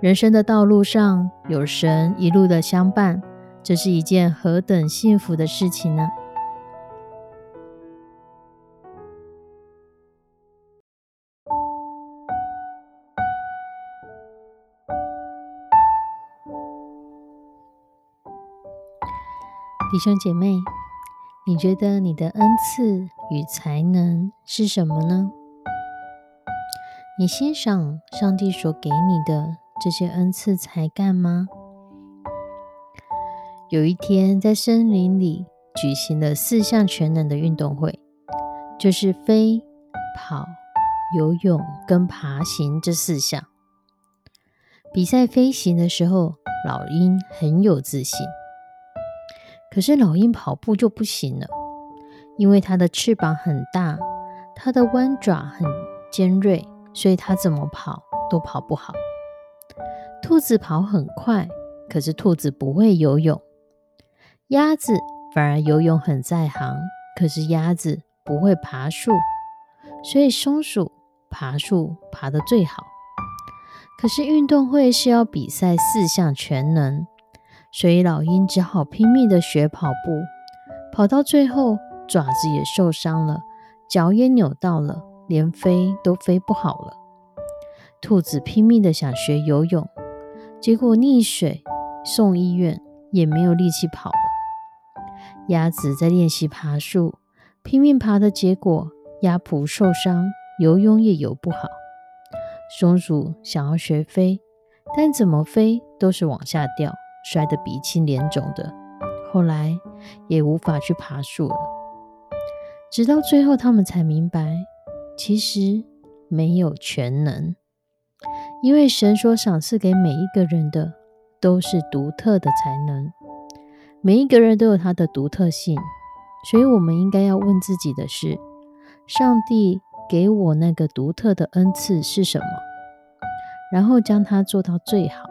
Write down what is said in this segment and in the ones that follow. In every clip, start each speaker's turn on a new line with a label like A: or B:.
A: 人生的道路上有神一路的相伴，这是一件何等幸福的事情呢？弟兄姐妹，你觉得你的恩赐与才能是什么呢？你欣赏上帝所给你的？这些恩赐才干吗？有一天，在森林里举行了四项全能的运动会，就是飞、跑、游泳跟爬行这四项。比赛飞行的时候，老鹰很有自信。可是老鹰跑步就不行了，因为它的翅膀很大，它的弯爪很尖锐，所以它怎么跑都跑不好。兔子跑很快，可是兔子不会游泳。鸭子反而游泳很在行，可是鸭子不会爬树。所以松鼠爬树爬得最好。可是运动会是要比赛四项全能，所以老鹰只好拼命的学跑步，跑到最后爪子也受伤了，脚也扭到了，连飞都飞不好了。兔子拼命的想学游泳。结果溺水，送医院也没有力气跑了。鸭子在练习爬树，拼命爬的结果，鸭蹼受伤，游泳也游不好。松鼠想要学飞，但怎么飞都是往下掉，摔得鼻青脸肿的。后来也无法去爬树了。直到最后，他们才明白，其实没有全能。因为神所赏赐给每一个人的都是独特的才能，每一个人都有他的独特性，所以我们应该要问自己的是：上帝给我那个独特的恩赐是什么？然后将它做到最好，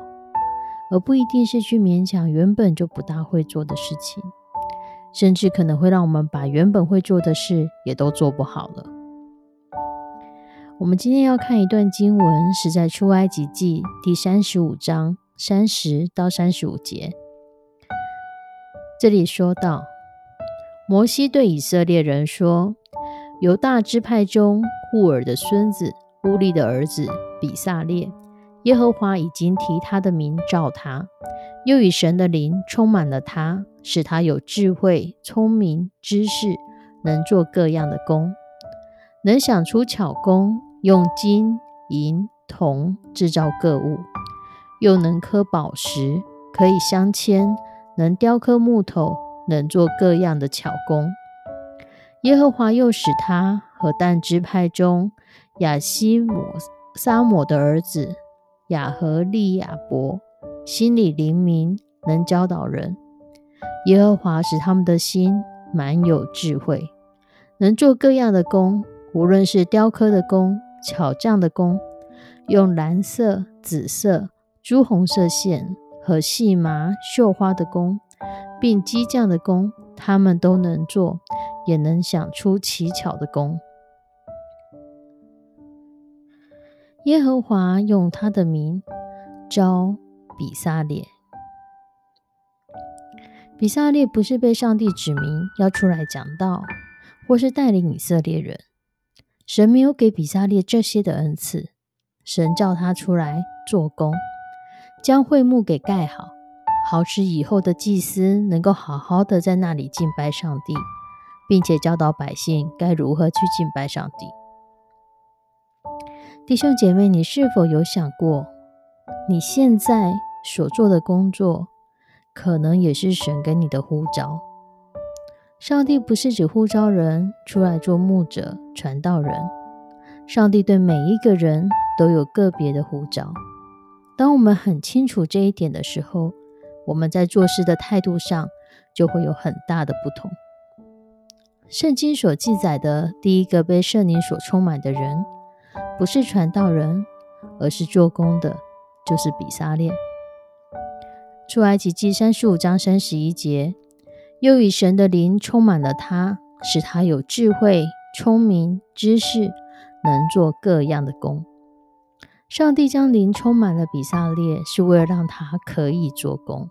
A: 而不一定是去勉强原本就不大会做的事情，甚至可能会让我们把原本会做的事也都做不好了。我们今天要看一段经文，是在出埃及记第三十五章三十到三十五节。这里说到，摩西对以色列人说：“犹大支派中户尔的孙子乌利的儿子比萨列，耶和华已经提他的名召他，又以神的灵充满了他，使他有智慧、聪明、知识，能做各样的工，能想出巧工。”用金银铜制造各物，又能刻宝石，可以镶嵌，能雕刻木头，能做各样的巧工。耶和华又使他和但支派中亚西姆撒摩的儿子亚和利亚伯心里灵明，能教导人。耶和华使他们的心满有智慧，能做各样的工，无论是雕刻的工。巧匠的工，用蓝色、紫色、朱红色线和细麻绣花的工，并机匠的工，他们都能做，也能想出奇巧的工。耶和华用他的名招比萨列。比萨列不是被上帝指明要出来讲道，或是带领以色列人。神没有给比萨列这些的恩赐，神叫他出来做工，将会幕给盖好，好使以后的祭司能够好好的在那里敬拜上帝，并且教导百姓该如何去敬拜上帝。弟兄姐妹，你是否有想过，你现在所做的工作，可能也是神给你的呼召？上帝不是只呼召人出来做牧者、传道人，上帝对每一个人都有个别的呼召。当我们很清楚这一点的时候，我们在做事的态度上就会有很大的不同。圣经所记载的第一个被圣灵所充满的人，不是传道人，而是做工的，就是比撒列。出埃及记三十五章三十一节，又以神的灵充满了他，使他有智慧、聪明、知识，能做各样的工。上帝将灵充满了比萨列，是为了让他可以做工。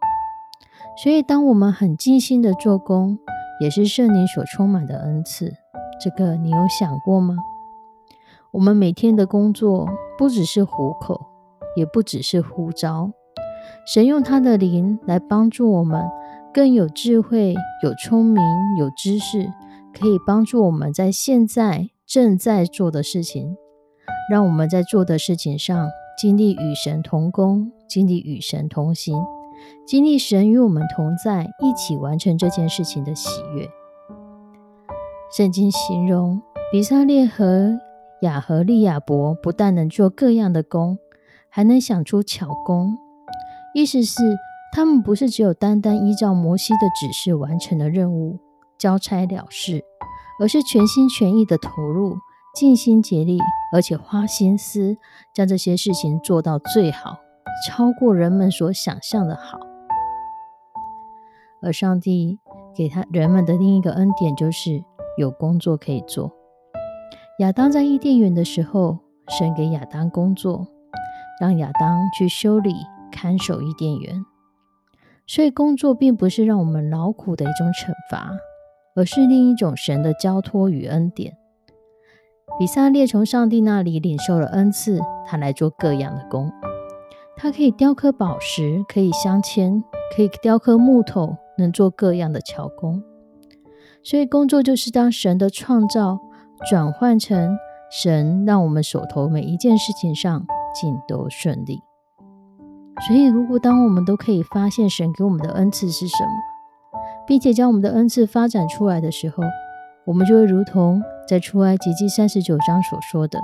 A: 所以，当我们很尽心的做工，也是圣灵所充满的恩赐。这个你有想过吗？我们每天的工作不只是糊口，也不只是呼召。神用他的灵来帮助我们，更有智慧、有聪明、有知识，可以帮助我们在现在正在做的事情。让我们在做的事情上经历与神同工，经历与神同行，经历神与我们同在，一起完成这件事情的喜悦。圣经形容比萨列和雅和利亚伯不但能做各样的工，还能想出巧工，意思是他们不是只有单单依照摩西的指示完成了任务，交差了事，而是全心全意的投入。尽心竭力，而且花心思将这些事情做到最好，超过人们所想象的好。而上帝给他人们的另一个恩典，就是有工作可以做。亚当在伊甸园的时候，神给亚当工作，让亚当去修理、看守伊甸园。所以，工作并不是让我们劳苦的一种惩罚，而是另一种神的交托与恩典。比萨列从上帝那里领受了恩赐，他来做各样的工。他可以雕刻宝石，可以镶嵌，可以雕刻木头，能做各样的巧工。所以工作就是当神的创造转换成神让我们手头每一件事情上尽都顺利。所以，如果当我们都可以发现神给我们的恩赐是什么，并且将我们的恩赐发展出来的时候，我们就会如同。在出埃及记三十九章所说的，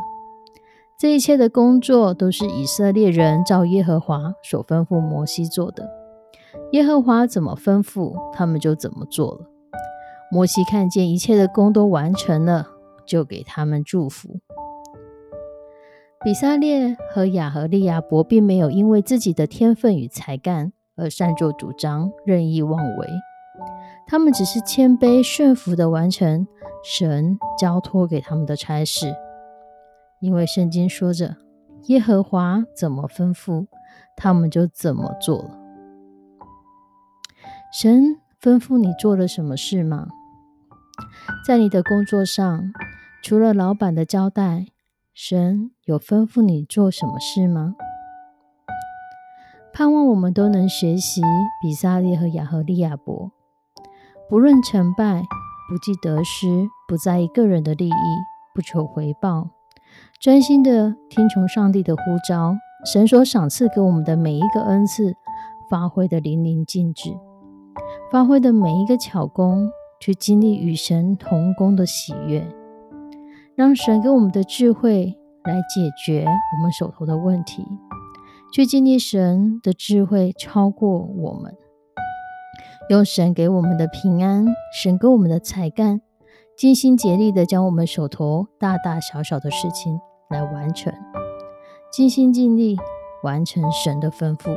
A: 这一切的工作都是以色列人照耶和华所吩咐摩西做的。耶和华怎么吩咐，他们就怎么做了。摩西看见一切的工都完成了，就给他们祝福。比萨列和亚和利亚伯并没有因为自己的天分与才干而擅作主张、任意妄为，他们只是谦卑顺服地完成。神交托给他们的差事，因为圣经说着，耶和华怎么吩咐，他们就怎么做了。神吩咐你做了什么事吗？在你的工作上，除了老板的交代，神有吩咐你做什么事吗？盼望我们都能学习比萨列和亚和利亚伯，不论成败。不计得失，不在意个人的利益，不求回报，专心的听从上帝的呼召，神所赏赐给我们的每一个恩赐，发挥的淋漓尽致，发挥的每一个巧工，去经历与神同工的喜悦，让神给我们的智慧来解决我们手头的问题，去经历神的智慧超过我们。用神给我们的平安，神给我们的才干，尽心竭力的将我们手头大大小小的事情来完成，尽心尽力完成神的吩咐，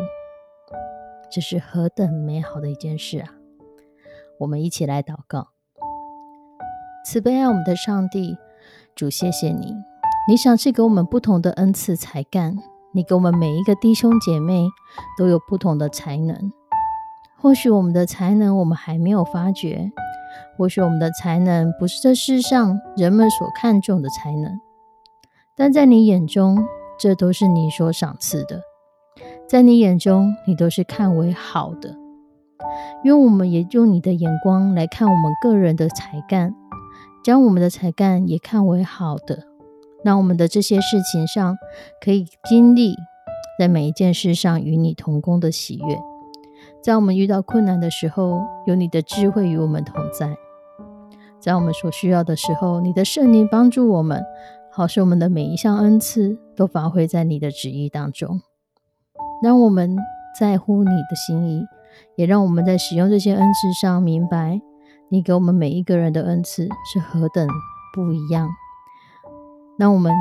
A: 这是何等美好的一件事啊！我们一起来祷告：慈悲爱我们的上帝，主，谢谢你，你赏赐给我们不同的恩赐才干，你给我们每一个弟兄姐妹都有不同的才能。或许我们的才能我们还没有发觉，或许我们的才能不是这世上人们所看重的才能，但在你眼中，这都是你所赏赐的，在你眼中，你都是看为好的。愿我们也用你的眼光来看我们个人的才干，将我们的才干也看为好的，让我们的这些事情上可以经历在每一件事上与你同工的喜悦。在我们遇到困难的时候，有你的智慧与我们同在；在我们所需要的时候，你的圣灵帮助我们，好使我们的每一项恩赐都发挥在你的旨意当中。让我们在乎你的心意，也让我们在使用这些恩赐上明白，你给我们每一个人的恩赐是何等不一样。让我们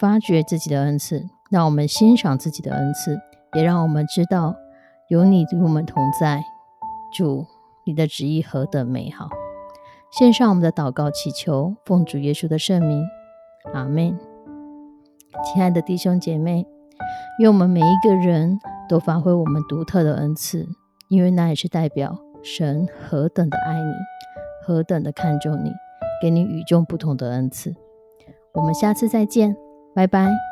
A: 发掘自己的恩赐，让我们欣赏自己的恩赐，也让我们知道有你与我们同在。主，你的旨意何等美好！献上我们的祷告，祈求奉主耶稣的圣名，阿门。亲爱的弟兄姐妹，愿我们每一个人都发挥我们独特的恩赐，因为那也是代表神何等的爱你，何等的看重你，给你与众不同的恩赐。我们下次再见，拜拜。